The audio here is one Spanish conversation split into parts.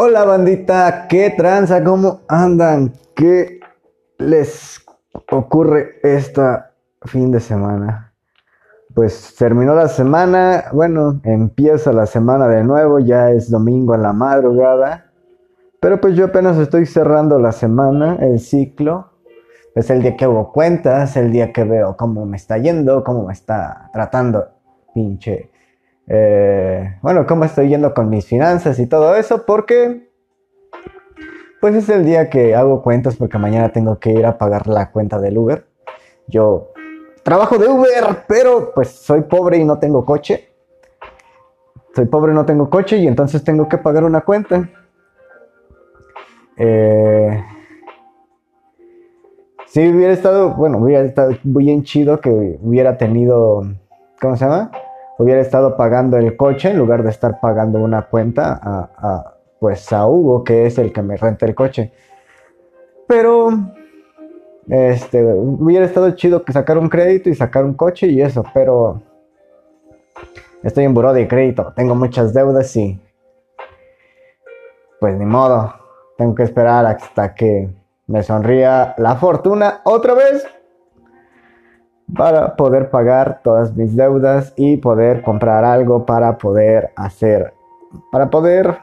Hola bandita, ¿qué tranza? ¿Cómo andan? ¿Qué les ocurre esta fin de semana? Pues terminó la semana, bueno, empieza la semana de nuevo, ya es domingo en la madrugada, pero pues yo apenas estoy cerrando la semana, el ciclo, es el día que hago cuentas, el día que veo cómo me está yendo, cómo me está tratando, pinche eh, bueno, cómo estoy yendo con mis finanzas y todo eso, porque pues es el día que hago cuentas porque mañana tengo que ir a pagar la cuenta del Uber. Yo trabajo de Uber, pero pues soy pobre y no tengo coche. Soy pobre y no tengo coche y entonces tengo que pagar una cuenta. Eh, si hubiera estado, bueno, hubiera estado bien chido que hubiera tenido, ¿cómo se llama? Hubiera estado pagando el coche en lugar de estar pagando una cuenta a, pues a Hugo, que es el que me renta el coche. Pero este, hubiera estado chido que sacar un crédito y sacar un coche y eso, pero estoy en buró de crédito, tengo muchas deudas y pues ni modo, tengo que esperar hasta que me sonría la fortuna otra vez para poder pagar todas mis deudas y poder comprar algo para poder hacer, para poder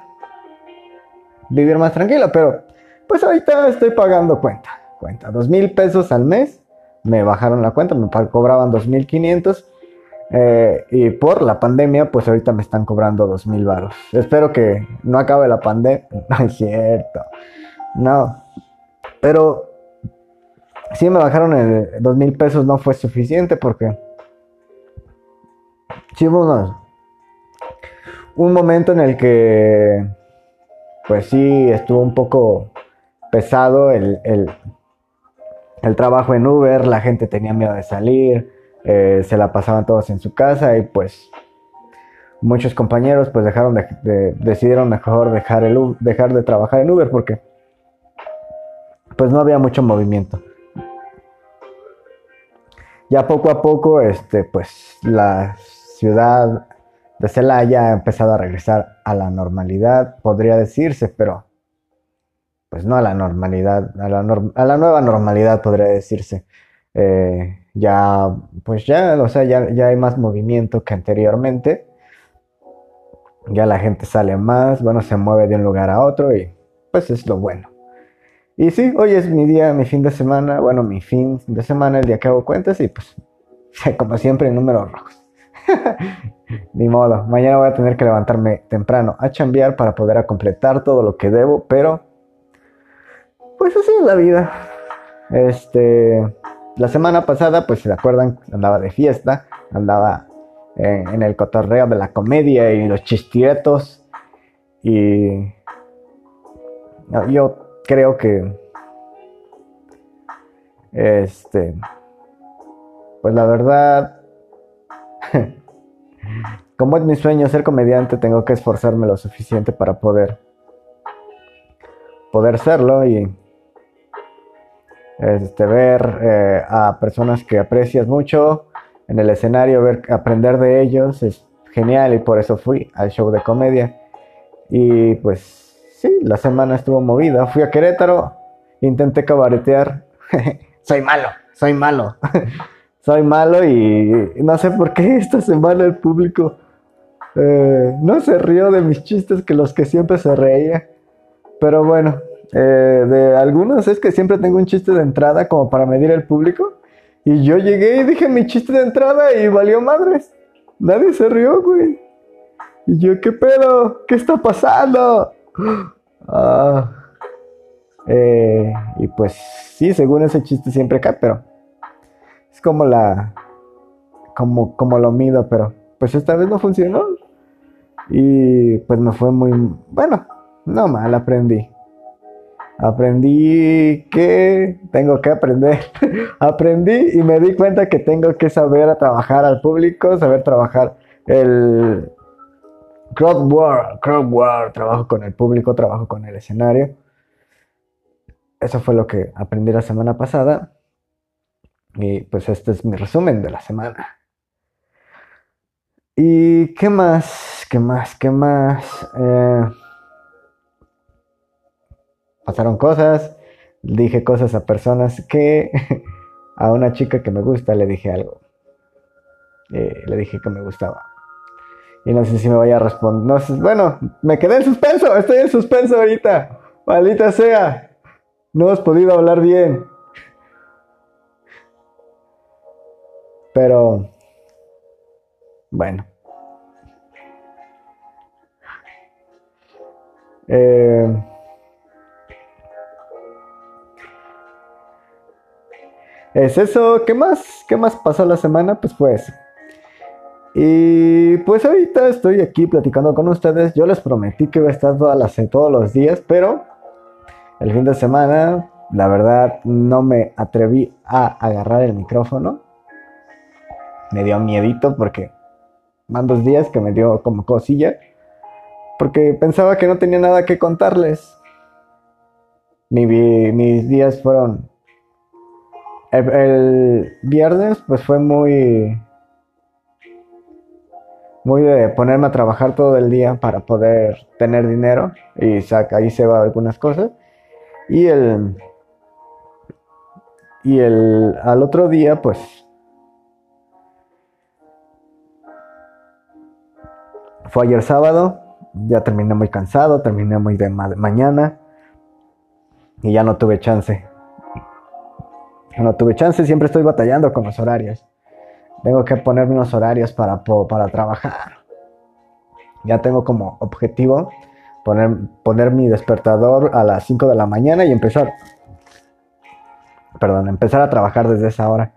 vivir más tranquilo. Pero pues ahorita estoy pagando cuenta, cuenta, dos mil pesos al mes. Me bajaron la cuenta, me cobraban dos mil quinientos. Eh, y por la pandemia, pues ahorita me están cobrando dos mil varos. Espero que no acabe la pandemia. No es cierto. No. Pero si me bajaron el dos mil pesos, no fue suficiente porque sí hubo un momento en el que, pues sí, estuvo un poco pesado el, el, trabajo en Uber, la gente tenía miedo de salir, eh, se la pasaban todos en su casa y pues muchos compañeros pues dejaron de, decidieron mejor dejar, el, dejar de trabajar en Uber porque pues no había mucho movimiento ya poco a poco, este, pues la ciudad de Celaya ha empezado a regresar a la normalidad, podría decirse, pero pues no a la normalidad, a la, nueva normalidad podría decirse. Eh, ya, pues ya, o sea, ya, ya hay más movimiento que anteriormente. Ya la gente sale más, bueno, se mueve de un lugar a otro y pues es lo bueno. Y sí, hoy es mi día, mi fin de semana, bueno, mi fin de semana, el día que hago cuentas y pues, como siempre, números rojos. Ni modo, mañana voy a tener que levantarme temprano a chambear para poder completar todo lo que debo, pero pues así es la vida. Este, la semana pasada, pues se acuerdan, andaba de fiesta, andaba en, en el cotorreo de la comedia y los chistietos y yo creo que este pues la verdad como es mi sueño ser comediante tengo que esforzarme lo suficiente para poder poder serlo y este ver eh, a personas que aprecias mucho en el escenario ver aprender de ellos es genial y por eso fui al show de comedia. Y pues la semana estuvo movida. Fui a Querétaro, intenté cabaretear. soy malo, soy malo. soy malo y no sé por qué esta semana el público eh, no se rió de mis chistes que los que siempre se reía. Pero bueno, eh, de algunos es que siempre tengo un chiste de entrada como para medir el público. Y yo llegué y dije mi chiste de entrada y valió madres. Nadie se rió, güey. Y yo, ¿qué pedo? ¿Qué está pasando? Ah, eh, y pues sí, según ese chiste siempre cae, pero es como la. Como, como lo mido, pero pues esta vez no funcionó. Y pues me fue muy. Bueno, no mal, aprendí. Aprendí que tengo que aprender. aprendí y me di cuenta que tengo que saber trabajar al público, saber trabajar el, Crowdwork, crowdwork, trabajo con el público, trabajo con el escenario. Eso fue lo que aprendí la semana pasada. Y pues este es mi resumen de la semana. ¿Y qué más? ¿Qué más? ¿Qué más? Eh, pasaron cosas, dije cosas a personas que a una chica que me gusta le dije algo. Eh, le dije que me gustaba. Y no sé si me vaya a responder. No bueno, me quedé en suspenso, estoy en suspenso ahorita. Maldita sea. No has podido hablar bien. Pero, bueno. Eh, es eso. ¿Qué más? ¿Qué más pasó la semana? Pues pues. Y pues ahorita estoy aquí platicando con ustedes. Yo les prometí que iba a estar todas las, todos los días, pero el fin de semana, la verdad, no me atreví a agarrar el micrófono. Me dio miedito porque van dos días que me dio como cosilla. Porque pensaba que no tenía nada que contarles. mis días fueron... el viernes pues fue muy muy de ponerme a trabajar todo el día para poder tener dinero y saca, ahí se va algunas cosas. Y el y el al otro día pues fue ayer sábado, ya terminé muy cansado, terminé muy de mañana y ya no tuve chance. No tuve chance, siempre estoy batallando con los horarios. Tengo que ponerme unos horarios para, para trabajar. Ya tengo como objetivo poner, poner mi despertador a las 5 de la mañana y empezar. Perdón, empezar a trabajar desde esa hora.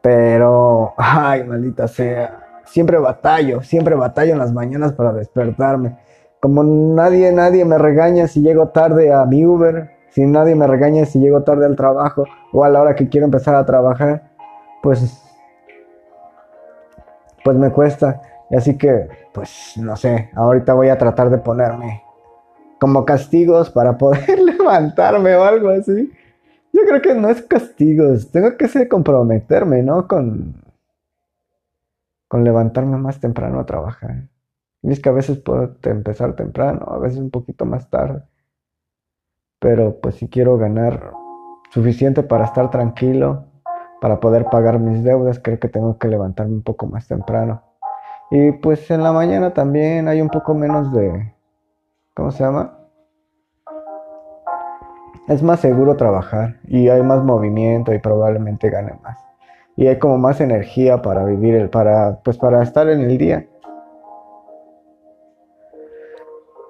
Pero, ay, maldita sea. Siempre batallo, siempre batallo en las mañanas para despertarme. Como nadie, nadie me regaña si llego tarde a mi Uber, si nadie me regaña si llego tarde al trabajo o a la hora que quiero empezar a trabajar, pues pues me cuesta. Así que, pues no sé, ahorita voy a tratar de ponerme como castigos para poder levantarme o algo así. Yo creo que no es castigos, tengo que ser comprometerme, ¿no? Con, con levantarme más temprano a trabajar. Y es que a veces puedo empezar temprano, a veces un poquito más tarde. Pero pues si quiero ganar suficiente para estar tranquilo, para poder pagar mis deudas, creo que tengo que levantarme un poco más temprano. Y pues en la mañana también hay un poco menos de... ¿Cómo se llama? Es más seguro trabajar y hay más movimiento y probablemente gane más. Y hay como más energía para vivir, el, para, pues para estar en el día.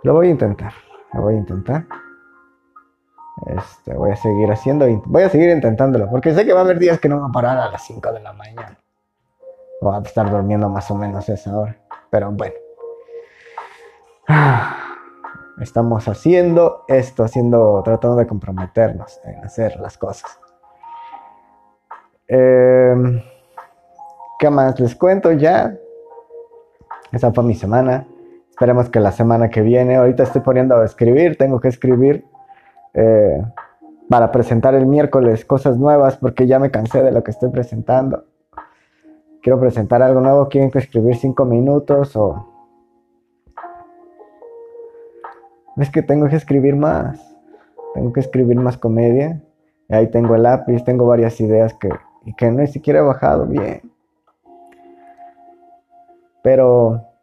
Lo voy a intentar, lo voy a intentar. Este, voy a seguir haciendo, voy a seguir intentándolo, porque sé que va a haber días que no va a parar a las 5 de la mañana. Voy a estar durmiendo más o menos esa hora, pero bueno. Estamos haciendo esto, haciendo, tratando de comprometernos en hacer las cosas. Em, ¿Qué más les cuento ya? Esa fue mi semana. Esperemos que la semana que viene, ahorita estoy poniendo a escribir, tengo que escribir eh, para presentar el miércoles cosas nuevas porque ya me cansé de lo que estoy presentando. Quiero presentar algo nuevo, quieren que escribir cinco minutos o... Es que tengo que escribir más. Tengo que escribir más comedia. Y ahí tengo el lápiz, tengo varias ideas que, que ni siquiera he bajado bien. Pero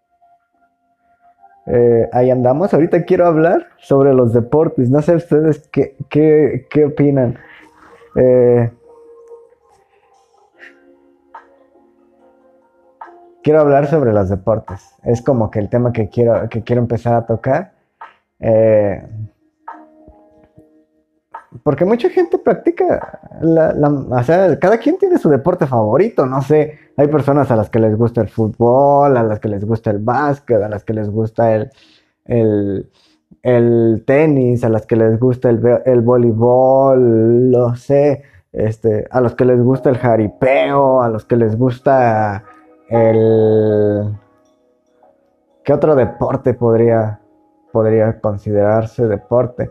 eh, ahí andamos. Ahorita quiero hablar sobre los deportes. No sé ustedes qué, qué, opinan. Eh, quiero hablar sobre los deportes. Es como que el tema que quiero, que quiero empezar a tocar. Eh, porque mucha gente practica, o sea, cada quien tiene su deporte favorito, no sé, hay personas a las que les gusta el fútbol, a las que les gusta el básquet, a las que les gusta el, el, tenis, a las que les gusta el, el voleibol, no sé, este, a los que les gusta el jaripeo, a los que les gusta el... ¿Qué otro deporte podría, podría considerarse deporte?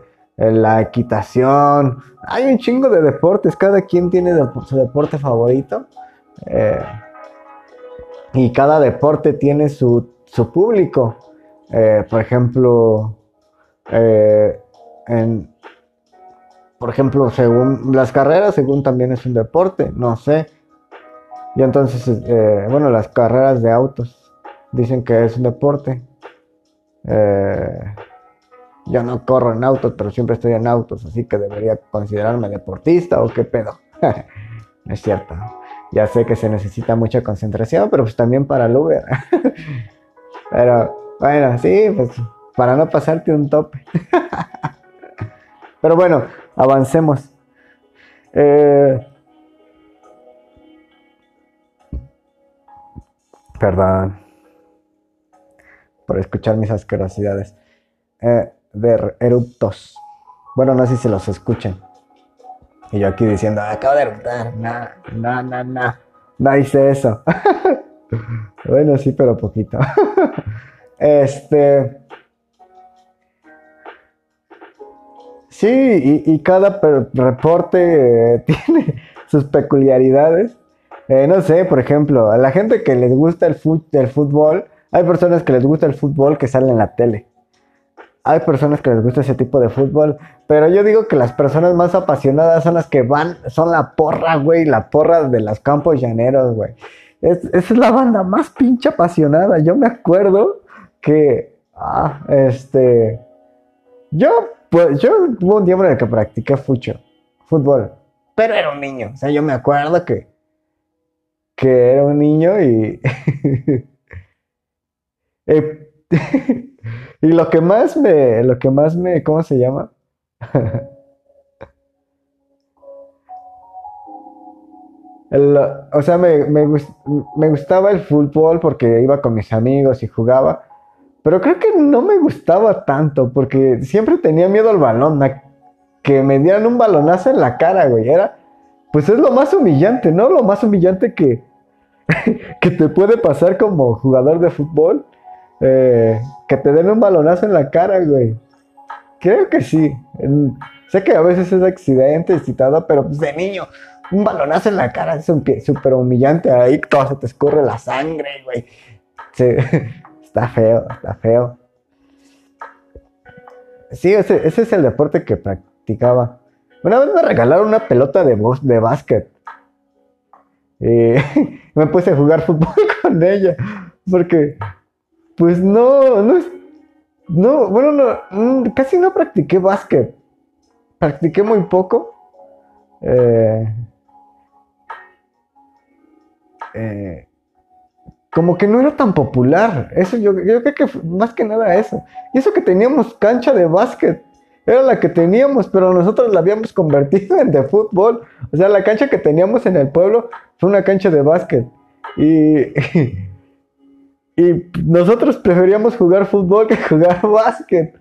La equitación. Hay un chingo de deportes, cada quien tiene su deporte favorito. Eh, y cada deporte tiene su, público. Eh, por ejemplo, eh, en, por ejemplo, según las carreras, según también es un deporte, no sé. Y entonces, bueno, las carreras de autos dicen que es un deporte. Eh, yo no corro en autos, pero siempre estoy en autos, así que debería considerarme deportista o qué pedo. es cierto. Ya sé que se necesita mucha concentración, pero pues también para el Uber. pero bueno, sí, pues para no pasarte un tope. pero bueno, avancemos. Eh, perdón por escuchar mis asquerosidades. Eh, de eruptos. Bueno, no sé si se los escuchan. Y yo aquí diciendo, acabo de eruptar. No, no, no, no. No hice eso. bueno, sí, pero poquito. este. Sí, y, cada reporte eh, tiene sus peculiaridades. Eh, no sé, por ejemplo, a la gente que les gusta el, el fútbol, hay personas que les gusta el fútbol que salen en la tele hay personas que les gusta ese tipo de fútbol, pero yo digo que las personas más apasionadas son las que van, son la porra, güey, la porra de los campos llaneros, güey. Es, esa es la banda más pinche apasionada. Yo me acuerdo que, ah, este, yo, pues, yo hubo un tiempo en el que practiqué fucho, fútbol, pero era un niño. O sea, yo me acuerdo que, que era un niño y... eh, y lo que más me, lo que más me, ¿cómo se llama? o sea, me, me, gustaba el fútbol porque iba con mis amigos y jugaba, pero creo que no me gustaba tanto porque siempre tenía miedo al balón, que me dieran un balonazo en la cara, güey. Era, pues es lo más humillante, ¿no? Lo más humillante que, que te puede pasar como jugador de fútbol eh, que te den un balonazo en la cara, güey. Creo que sí. sé que a veces es accidente todo, pero pues de niño, un balonazo en la cara es súper humillante. Ahí todo se te escurre la sangre, güey. está feo, está feo. Sí, ese, es el deporte que practicaba. Una vez me regalaron una pelota de, de básquet. Y me puse a jugar fútbol con ella. Porque pues no, no es. No, bueno, no, mm, casi no practiqué básquet. Practiqué muy poco. Eh, eh, como que no era tan popular. Eso yo, yo creo que más que nada eso. Y eso que teníamos cancha de básquet. Era la que teníamos, pero nosotros la habíamos convertido en de fútbol. O sea, la cancha que teníamos en el pueblo fue una cancha de básquet. Y, Y nosotros preferíamos jugar fútbol que jugar básquet.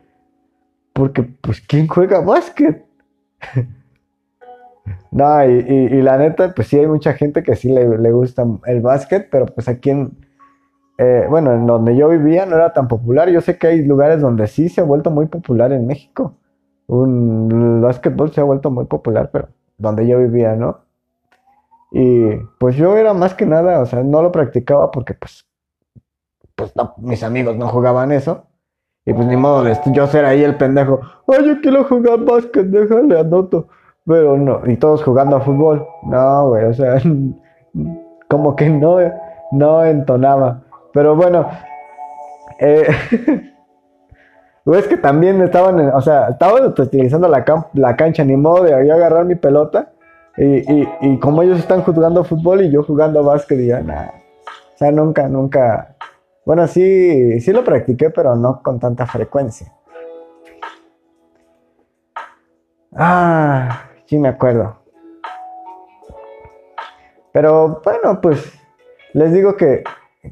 Porque, pues, ¿quién juega básquet? no, y, la neta, pues sí hay mucha gente que sí le, gusta el básquet, pero pues aquí en, eh, bueno, en donde yo vivía no era tan popular. Yo sé que hay lugares donde sí se ha vuelto muy popular en México. Un, el básquetbol se ha vuelto muy popular, pero donde yo vivía, ¿no? Y pues yo era más que nada, o sea, no lo practicaba porque pues pues mis amigos no jugaban eso. Y pues ni modo de yo ser ahí el pendejo. Ay, yo quiero jugar básquet, déjale, anoto. Pero no, y todos jugando a fútbol. No, güey, o sea, como que no, no entonaba. Pero bueno, eh, es que también estaban, o sea, estaban utilizando la, la cancha, ni modo de yo agarrar mi pelota. Y, y, como ellos están jugando fútbol y yo jugando básquet, y ya, nada. O sea, nunca, nunca, bueno, sí, sí lo practiqué, pero no con tanta frecuencia. Ah, sí me acuerdo. Pero bueno, pues les digo que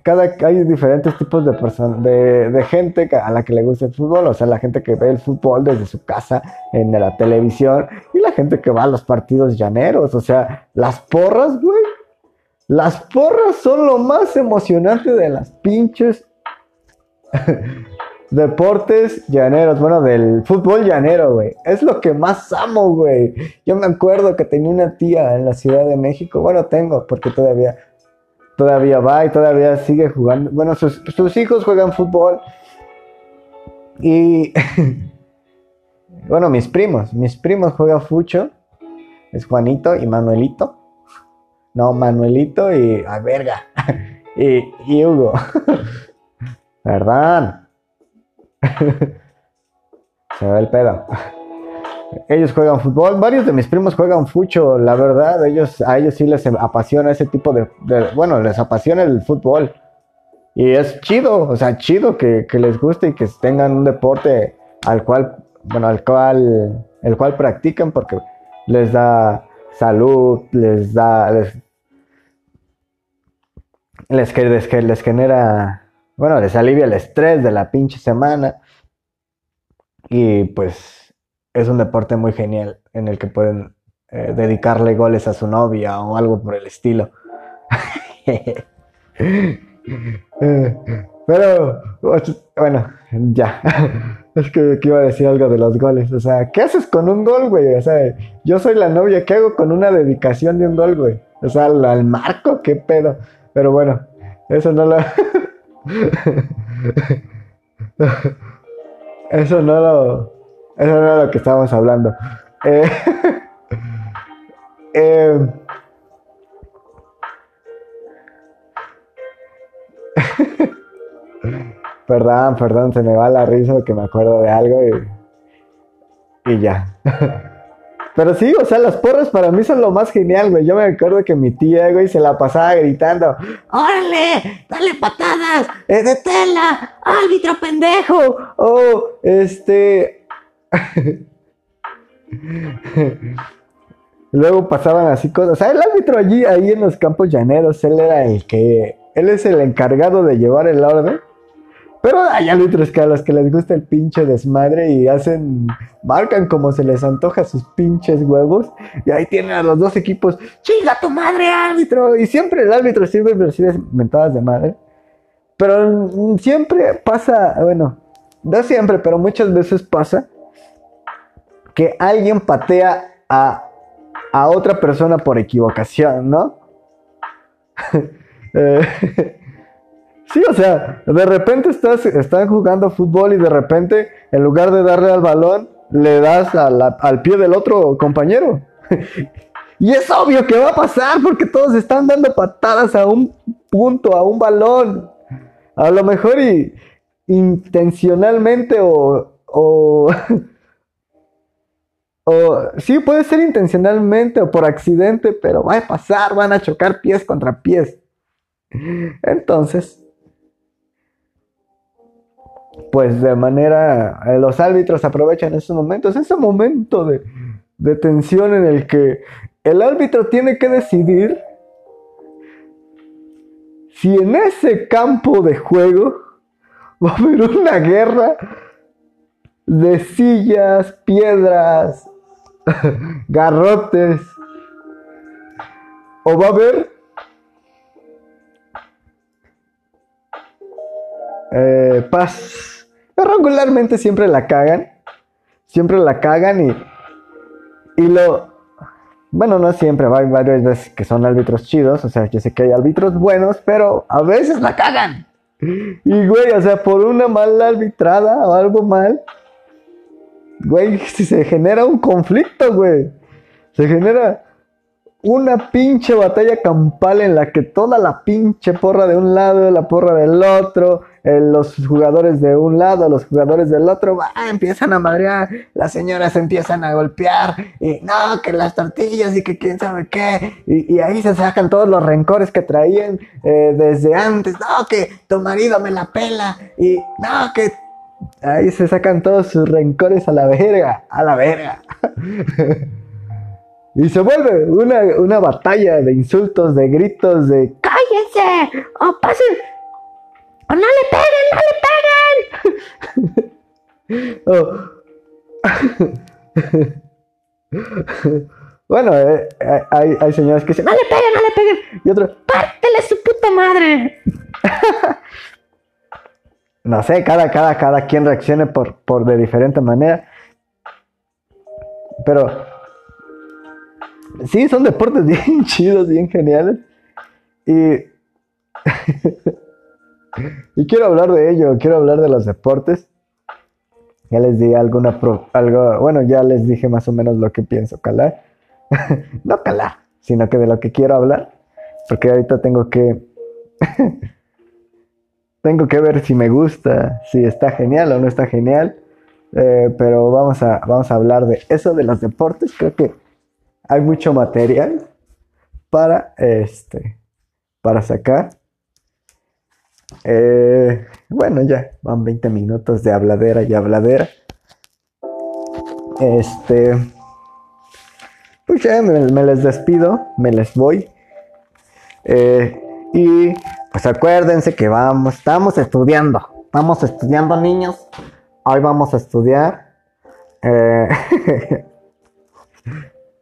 cada hay diferentes tipos de personas, de, de, gente a la que le gusta el fútbol, o sea, la gente que ve el fútbol desde su casa en la televisión y la gente que va a los partidos llaneros, o sea, las porras, güey, las porras son lo más emocionante de las pinches deportes llaneros. Bueno, del fútbol llanero, güey. Es lo que más amo, güey. Yo me acuerdo que tenía una tía en la Ciudad de México. Bueno, tengo, porque todavía, todavía va y todavía sigue jugando. Bueno, sus, sus hijos juegan fútbol. Y Bueno, mis primos. Mis primos juegan fucho. Es Juanito y Manuelito. No, Manuelito y. ¡Ay, verga! y, Hugo. ¿Verdad? Se ve el pedo. Ellos juegan fútbol, varios de mis primos juegan fucho, la verdad, ellos, a ellos sí les apasiona ese tipo de, bueno, les apasiona el fútbol. Y es chido, o sea, chido que, les guste y que tengan un deporte al cual, bueno, al cual, el cual practican porque les da salud, les da, les, les, les genera, bueno, les alivia el estrés de la pinche semana. Y pues es un deporte muy genial en el que pueden eh, dedicarle goles a su novia o algo por el estilo. Pero, bueno, ya. Es que, iba a decir algo de los goles. O sea, ¿qué haces con un gol, güey? O sea, yo soy la novia, ¿qué hago con una dedicación de un gol, güey? O sea, al, marco, ¿qué pedo? Pero bueno, eso no lo... eso no lo... Eso no era lo que estábamos hablando. Eh, eh, perdón, perdón, se me va la risa que me acuerdo de algo y, y ya. Pero sí, o sea, las porras para mí son lo más genial, güey. Yo me acuerdo que mi tía, güey, se la pasaba gritando, ¡Órale! ¡Dale patadas! ¡Es de tela! ¡Árbitro pendejo! O, este... Luego pasaban así cosas. O sea, el árbitro allí, ahí en los campos llaneros, él era el que... Él es el encargado de llevar el orden. Pero hay árbitros que a los que les gusta el pinche desmadre y hacen, marcan como se les antoja sus pinches huevos. Y ahí tienen a los dos equipos, chinga tu madre, árbitro. Y siempre el árbitro sirve recibe mentadas de madre. Pero siempre pasa, bueno, no siempre, pero muchas veces pasa que alguien patea a, a otra persona por equivocación, ¿no? eh, Sí, o sea, de repente estás, están jugando fútbol y de repente, en lugar de darle al balón, le das al pie del otro compañero. y es obvio que va a pasar porque todos están dando patadas a un punto, a un balón. A lo mejor y intencionalmente o, o, o sí, puede ser intencionalmente o por accidente, pero va a pasar, van a chocar pies contra pies. Entonces, pues de manera, eh, los árbitros aprovechan esos momentos, ese momento de, de tensión en el que el árbitro tiene que decidir si en ese campo de juego va a haber una guerra de sillas, piedras, garrotes, o va a haber eh, paz regularmente siempre la cagan. Siempre la cagan y. Y lo. Bueno, no siempre, hay varias veces que son árbitros chidos. O sea, yo sé que hay árbitros buenos, pero a veces la cagan. Y, güey, o sea, por una mala arbitrada o algo mal, güey, se genera un conflicto, güey. Se genera una pinche batalla campal en la que toda la pinche porra de un lado, la porra del otro, eh, los jugadores de un lado, los jugadores del otro, empiezan a madrear, las señoras empiezan a golpear, y no, que las tortillas y que quién sabe qué, y, ahí se sacan todos los rencores que traían eh, desde antes, no, que tu marido me la pela, y no, que ahí se sacan todos sus rencores a la verga, a la verga. Y se vuelve una, una, batalla de insultos, de gritos, de ¡Cállense! ¡O pasen! ¡O no le peguen! ¡No le peguen! bueno, eh, eh, hay, hay señores que dicen ¡No le peguen, no le peguen! Y otros ¡Pártele su puta madre! no sé, cada, cada, cada quien reaccione por, por de diferente manera. Pero sí, son deportes bien chidos, bien geniales. Y, y quiero hablar de ello, quiero hablar de los deportes. Ya les di alguna algo, bueno, ya les dije más o menos lo que pienso calar. no calar, sino que de lo que quiero hablar. Porque ahorita tengo que tengo que ver si me gusta, si está genial o no está genial. Eh, pero vamos a, vamos a hablar de eso de los deportes. Creo que hay mucho material para este para sacar. Eh, bueno, ya van 20 minutos de habladera y habladera. Este, pues ya me, les despido, me les voy. Eh, y pues acuérdense que vamos, estamos estudiando, estamos estudiando niños. Hoy vamos a estudiar. Eh,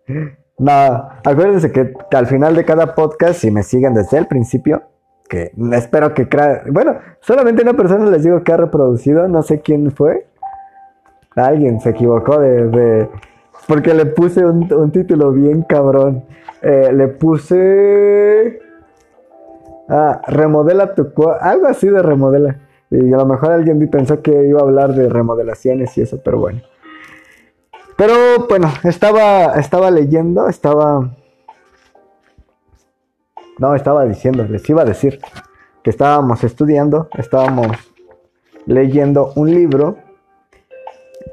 no, acuérdense que al final de cada podcast, si me siguen desde el principio, que espero que bueno, solamente una persona les digo que ha reproducido, no sé quién fue. Alguien se equivocó de, porque le puse un, título bien cabrón. Eh, le puse ah, remodela tu algo así de remodela. Y a lo mejor alguien pensó que iba a hablar de remodelaciones y eso, pero bueno. Pero bueno, estaba, estaba leyendo, estaba... No, estaba diciendo, les iba a decir que estábamos estudiando, estábamos leyendo un libro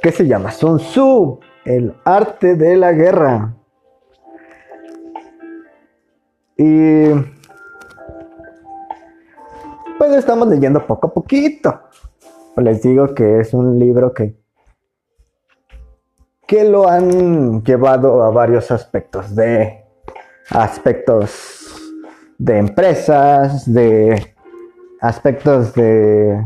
que se llama Sun Tzu, el arte de la guerra. Y pues estamos leyendo poco a poquito. Les digo que es un libro que que lo han llevado a varios aspectos de aspectos de empresas, de aspectos de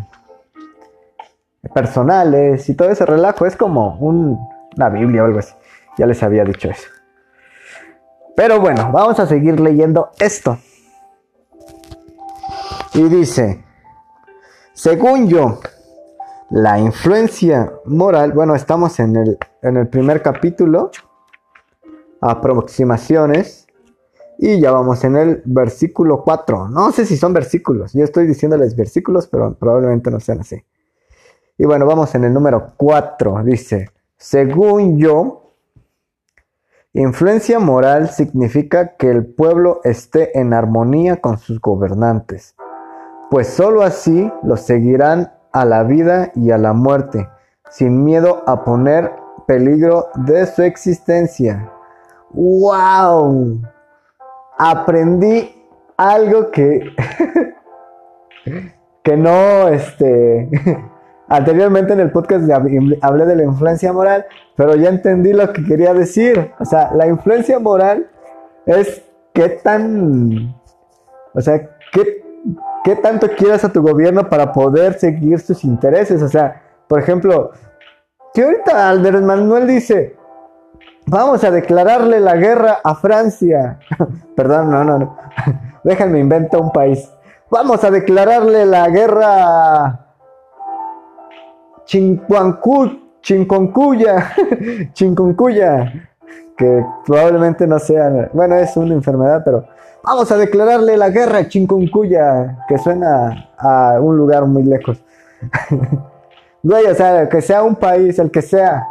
personales y todo ese relajo es como una Biblia o algo así. Ya les había dicho eso. Pero bueno, vamos a seguir leyendo esto. Y dice, según yo, la influencia moral, bueno, estamos en el, en el primer capítulo, aproximaciones, y ya vamos en el versículo 4. No sé si son versículos, yo estoy diciéndoles versículos, pero probablemente no sean así. Y bueno, vamos en el número 4, dice, según yo, influencia moral significa que el pueblo esté en armonía con sus gobernantes, pues sólo así los seguirán a la vida y a la muerte, sin miedo a poner peligro de su existencia. ¡Wow! Aprendí algo que, que no, este, anteriormente en el podcast hablé de la influencia moral, pero ya entendí lo que quería decir. O sea, la influencia moral es qué tan, o sea, qué ¿Qué tanto quieres a tu gobierno para poder seguir sus intereses? O sea, por ejemplo, si ahorita Andrés Manuel dice, vamos a declararle la guerra a Francia, perdón, no, no, no, déjenme invento un país, vamos a declararle la guerra a Chinconcuya, Chinconcuya, que probablemente no sea, bueno, es una enfermedad, pero Vamos a declararle la guerra a Chincuncuya, que suena a un lugar muy lejos. Güey, o sea, que sea un país, el que sea.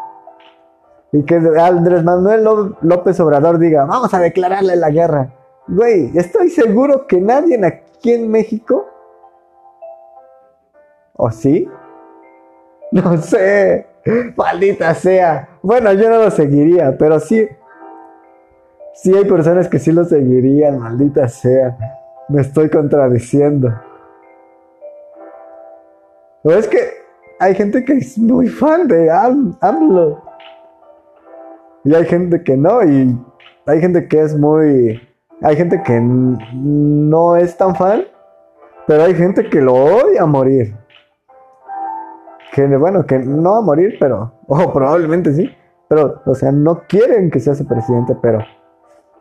Y que Andrés Manuel López Obrador diga, vamos a declararle la guerra. Güey, estoy seguro que nadie aquí en México. ¿O sí? No sé. Maldita sea. Bueno, yo no lo seguiría, pero sí Sí hay personas que sí lo seguirían, maldita sea. Me estoy contradiciendo. O es que hay gente que es muy fan de AMLO. Y hay gente que no. Y hay gente que es muy... Hay gente que no es tan fan. Pero hay gente que lo odia a morir. Que bueno, que no a morir, pero... O probablemente sí. Pero, o sea, no quieren que sea su presidente, pero...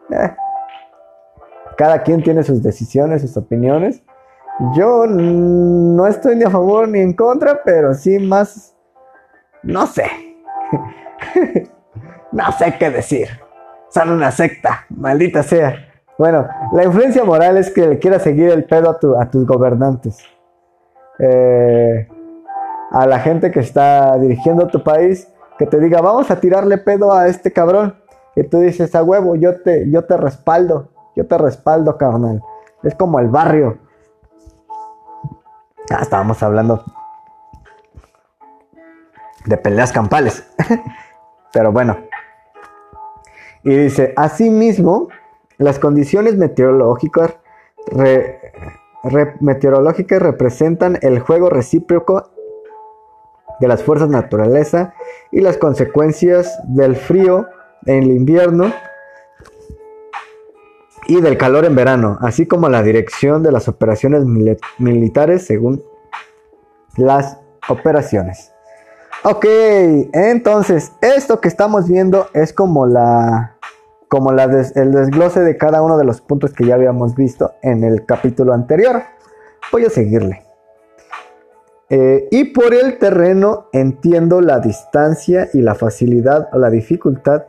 Eh, cada quien tiene sus decisiones, sus opiniones. Yo no estoy ni a favor ni en contra, pero sí más... No sé. no sé qué decir. Son una secta, maldita sea. Bueno, la influencia moral es que le quieras seguir el pedo a, tus gobernantes. Eh, a la gente que está dirigiendo tu país que te diga, vamos a tirarle pedo a este cabrón. Y tú dices, a huevo, yo te, yo te respaldo, yo te respaldo, carnal. Es como el barrio. Ah, estábamos hablando de peleas campales. Pero bueno. Y dice, asimismo, las condiciones meteorológicas, representan el juego recíproco de las fuerzas naturaleza y las consecuencias del frío en el invierno y del calor en verano, así como la dirección de las operaciones militares según las operaciones. Ok, entonces esto que estamos viendo es como la como el desglose de cada uno de los puntos que ya habíamos visto en el capítulo anterior. Voy a seguirle. Eh, y por el terreno entiendo la distancia y la facilidad o la dificultad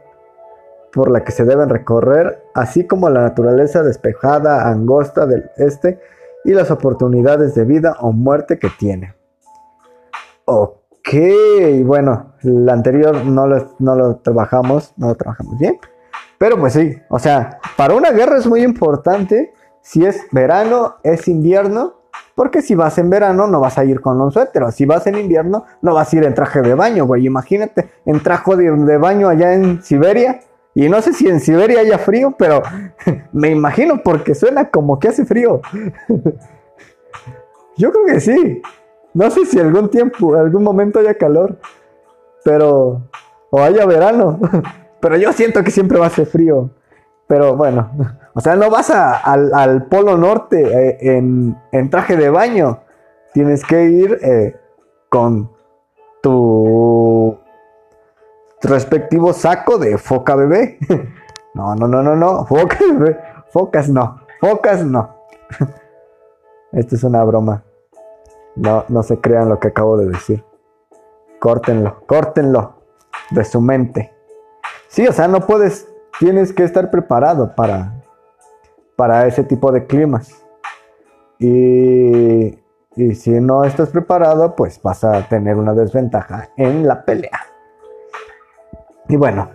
por la que se deben recorrer, así como la naturaleza despejada, angosta del este y las oportunidades de vida o muerte que tiene. Ok, bueno, la anterior no lo, no lo trabajamos, no lo trabajamos bien, pero pues sí, o sea, para una guerra es muy importante si es verano, es invierno porque si vas en verano no vas a ir con un suéter, o si vas en invierno no vas a ir en traje de baño, güey. Imagínate, en traje de, baño allá en Siberia. Y no sé si en Siberia haya frío, pero me imagino porque suena como que hace frío. Yo creo que sí. No sé si algún tiempo, algún momento haya calor, pero o haya verano. Pero yo siento que siempre va a ser frío. Pero bueno, o sea, no vas al, Polo Norte eh, en, traje de baño. Tienes que ir eh, con tu respectivo saco de foca bebé. No, no, no, no, no. Foca bebé. Focas no. Focas no. Esto es una broma. No, no se crean lo que acabo de decir. Córtenlo, córtenlo de su mente. Sí, o sea, no puedes tienes que estar preparado para, para ese tipo de climas. Y, y si no estás preparado, pues vas a tener una desventaja en la pelea. Y bueno,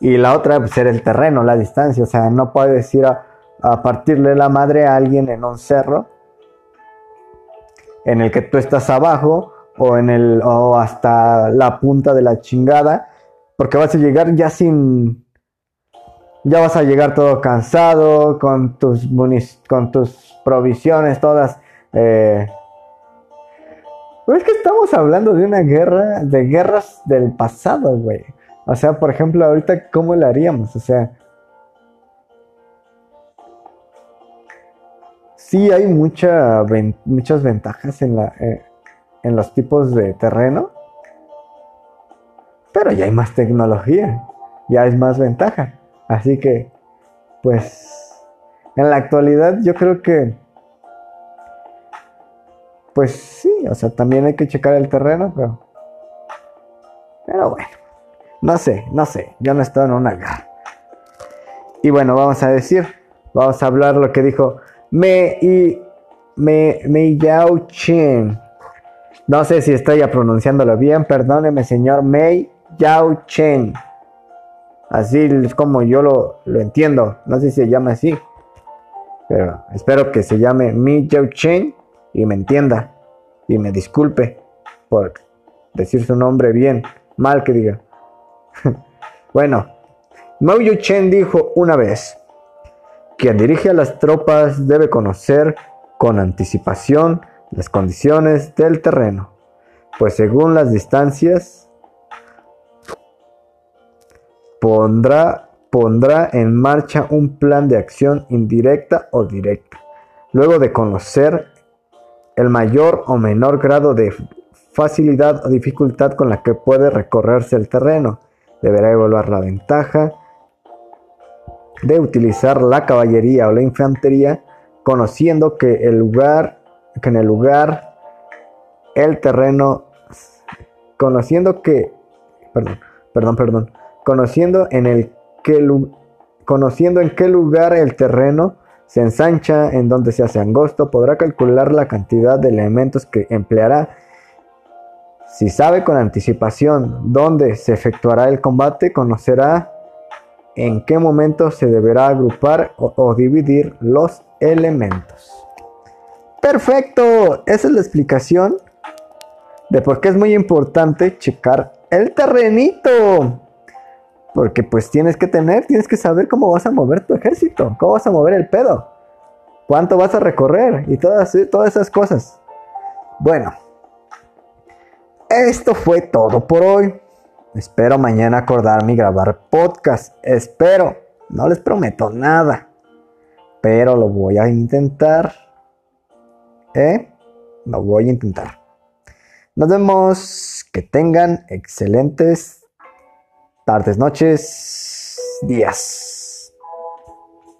y la otra, pues era el terreno, la distancia. O sea, no puedes ir a, a partirle la madre a alguien en un cerro en el que tú estás abajo o en el o hasta la punta de la chingada porque vas a llegar ya sin ya vas a llegar todo cansado, con tus, con tus provisiones todas. Eh... es que estamos hablando de una guerra, de guerras del pasado, güey. O sea, por ejemplo, ahorita, ¿cómo le haríamos? O sea, sí hay mucha, muchas ventajas en, la, eh, en los tipos de terreno, pero ya hay más tecnología, ya es más ventaja. Así que, pues, en la actualidad yo creo que, pues sí, o sea, también hay que checar el terreno, pero, pero bueno, no sé, no sé, yo no estoy en una guerra. Y bueno, vamos a decir, vamos a hablar lo que dijo Me y Me, Me Yao Chen. No sé si estoy pronunciándolo bien, perdóneme, señor Mei Yao Chen. Así es como yo lo, entiendo. No sé si se llama así. Pero espero que se llame Mi Yao Chen y me entienda. Y me disculpe por decir su nombre bien. Mal que diga. bueno, Mao Yu Chen dijo una vez: Quien dirige a las tropas debe conocer con anticipación las condiciones del terreno, pues según las distancias pondrá, pondrá en marcha un plan de acción indirecta o directa, luego de conocer el mayor o menor grado de facilidad o dificultad con la que puede recorrerse el terreno. Deberá evaluar la ventaja de utilizar la caballería o la infantería, conociendo que el lugar, que en el lugar, el terreno, conociendo que, perdón, perdón, perdón, conociendo en, el que, conociendo en qué lugar el terreno se ensancha, en donde se hace angosto, podrá calcular la cantidad de elementos que empleará Si sabe con anticipación dónde se efectuará el combate, conocerá en qué momento se deberá agrupar o, dividir los elementos. Perfecto, esa es la explicación de por qué es muy importante checar el terrenito. Porque pues tienes que tener, tienes que saber cómo vas a mover tu ejército, cómo vas a mover el pedo, cuánto vas a recorrer y todas, todas esas cosas. Bueno, esto fue todo por hoy. Espero mañana acordarme y grabar podcast. Espero. No les prometo nada. Pero lo voy a intentar. ¿Eh? Lo voy a intentar. Nos vemos. Que tengan excelentes tardes, noches, días.